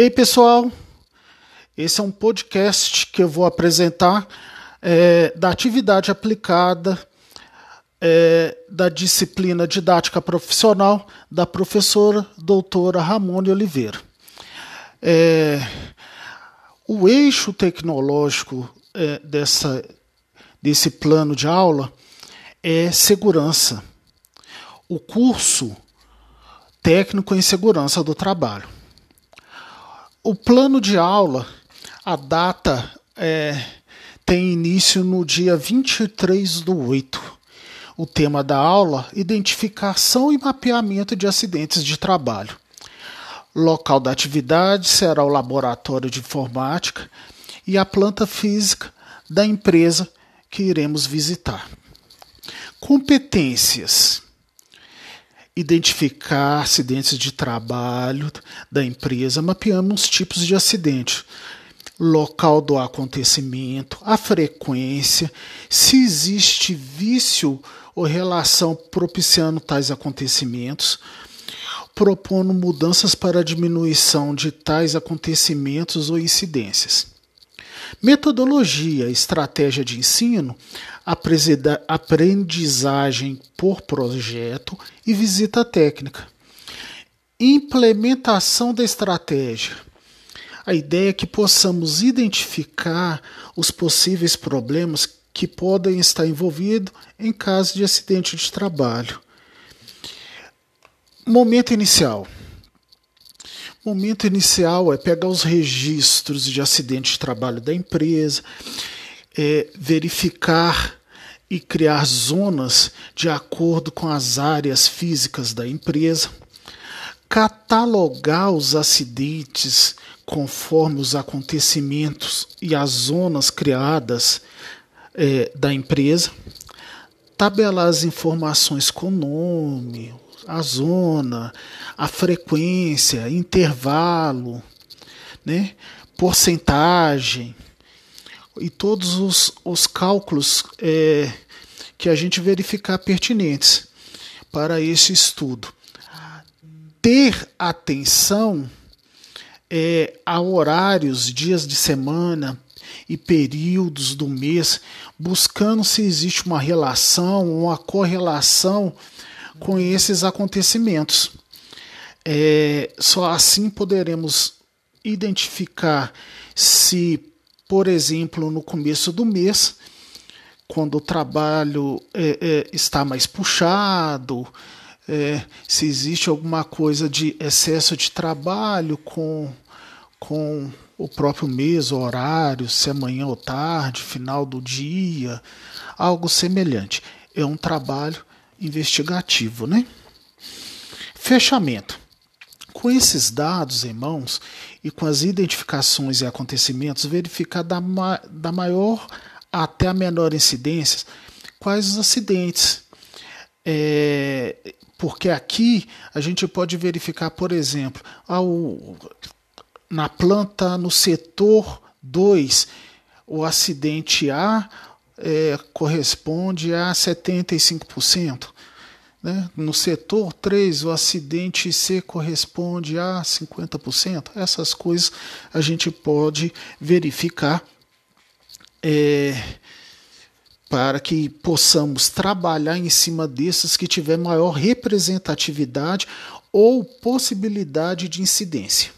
Ei, pessoal! Esse é um podcast que eu vou apresentar é, da atividade aplicada é, da disciplina didática profissional da professora doutora Ramone Oliveira. É, o eixo tecnológico é, dessa, desse plano de aula é segurança. O curso técnico em segurança do trabalho. O plano de aula, a data é, tem início no dia 23 do 8. O tema da aula: identificação e mapeamento de acidentes de trabalho. Local da atividade será o laboratório de informática e a planta física da empresa que iremos visitar. Competências: identificar acidentes de trabalho da empresa, mapeamos os tipos de acidente, local do acontecimento, a frequência, se existe vício ou relação propiciando tais acontecimentos, propondo mudanças para diminuição de tais acontecimentos ou incidências. Metodologia, estratégia de ensino, aprendizagem por projeto e visita técnica. Implementação da estratégia. A ideia é que possamos identificar os possíveis problemas que podem estar envolvidos em caso de acidente de trabalho. Momento inicial. Momento inicial é pegar os registros de acidente de trabalho da empresa, é verificar e criar zonas de acordo com as áreas físicas da empresa, catalogar os acidentes conforme os acontecimentos e as zonas criadas é, da empresa, tabelar as informações com nome, a zona, a frequência, intervalo, né, porcentagem e todos os, os cálculos é, que a gente verificar pertinentes para esse estudo. Ter atenção é, a horários, dias de semana, e períodos do mês, buscando se existe uma relação, uma correlação com esses acontecimentos. É, só assim poderemos identificar se, por exemplo, no começo do mês, quando o trabalho é, é, está mais puxado, é, se existe alguma coisa de excesso de trabalho com, com o próprio mês, o horário, se é manhã ou tarde, final do dia, algo semelhante. É um trabalho investigativo, né? Fechamento. Com esses dados em mãos e com as identificações e acontecimentos, verificar da, ma da maior até a menor incidência quais os acidentes. É, porque aqui a gente pode verificar, por exemplo, ao, na planta no setor 2, o acidente A é, corresponde a 75%. Né? No setor 3, o acidente C corresponde a 50%. Essas coisas a gente pode verificar é, para que possamos trabalhar em cima desses que tiver maior representatividade ou possibilidade de incidência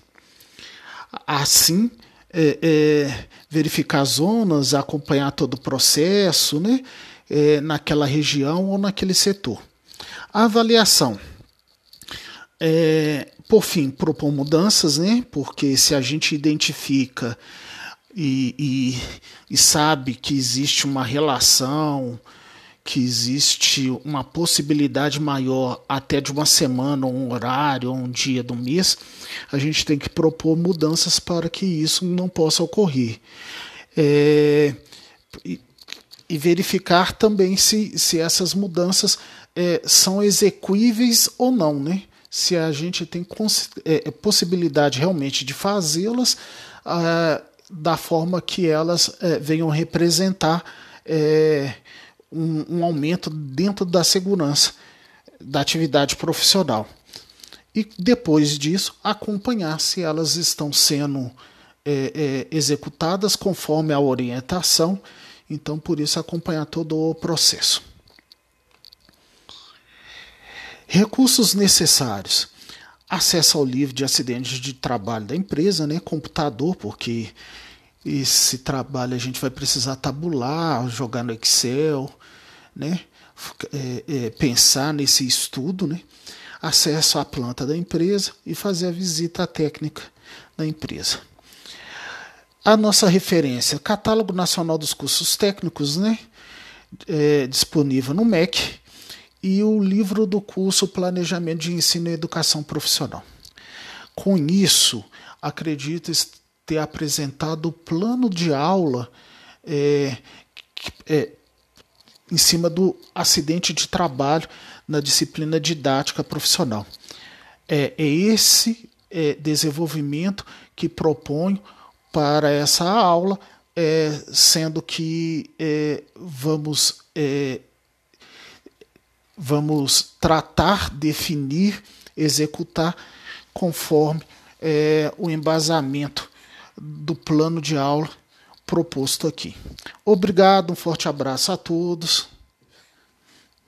assim é, é, verificar zonas, acompanhar todo o processo né, é, naquela região ou naquele setor. A avaliação. É, por fim, propor mudanças, né, porque se a gente identifica e, e, e sabe que existe uma relação que existe uma possibilidade maior até de uma semana, ou um horário, ou um dia do mês, a gente tem que propor mudanças para que isso não possa ocorrer. É, e, e, verificar também se, se essas mudanças é, são execuíveis ou não, né? Se a gente tem é, possibilidade realmente de fazê-las ah, da forma que elas é, venham representar é, um, um aumento dentro da segurança da atividade profissional. e depois disso acompanhar se elas estão sendo é, é, executadas conforme a orientação. Então, por isso, acompanhar todo o processo. Recursos necessários. Acesso ao livro de acidentes de trabalho da empresa, né? computador, porque esse trabalho a gente vai precisar tabular, jogar no Excel, né? É, é, pensar nesse estudo, né? acesso à planta da empresa e fazer a visita técnica da empresa. A nossa referência, Catálogo Nacional dos Cursos Técnicos, né? É, disponível no MEC, e o livro do curso Planejamento de Ensino e Educação Profissional. Com isso, acredito ter apresentado o plano de aula é, é, em cima do acidente de trabalho na disciplina didática profissional. É, é esse é, desenvolvimento que proponho para essa aula, é, sendo que é, vamos, vamos tratar, definir, executar conforme o embasamento do plano de aula proposto aqui. Obrigado, um forte abraço a todos.